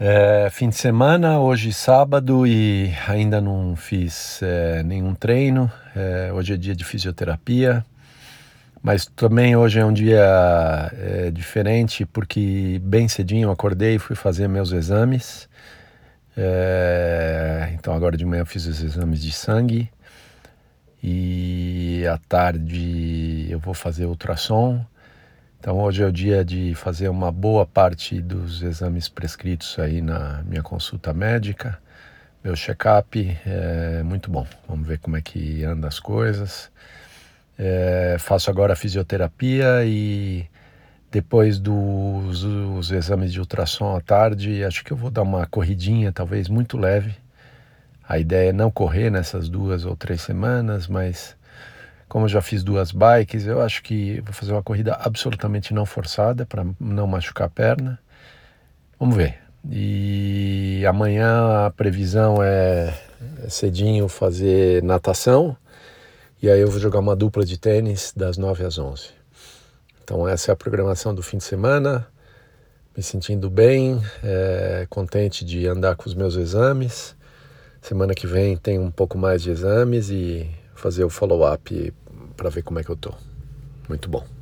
É, fim de semana, hoje sábado e ainda não fiz é, nenhum treino. É, hoje é dia de fisioterapia, mas também hoje é um dia é, diferente porque bem cedinho eu acordei e fui fazer meus exames. É, então agora de manhã eu fiz os exames de sangue e à tarde eu vou fazer ultrassom. Então hoje é o dia de fazer uma boa parte dos exames prescritos aí na minha consulta médica. Meu check-up é muito bom. Vamos ver como é que anda as coisas. É, faço agora a fisioterapia e depois dos os exames de ultrassom à tarde, acho que eu vou dar uma corridinha, talvez muito leve. A ideia é não correr nessas duas ou três semanas, mas como eu já fiz duas bikes, eu acho que vou fazer uma corrida absolutamente não forçada para não machucar a perna. Vamos ver. E amanhã a previsão é, é cedinho fazer natação. E aí eu vou jogar uma dupla de tênis das 9 às 11. Então essa é a programação do fim de semana. Me sentindo bem, é, contente de andar com os meus exames. Semana que vem tem um pouco mais de exames e fazer o follow-up para ver como é que eu tô. Muito bom.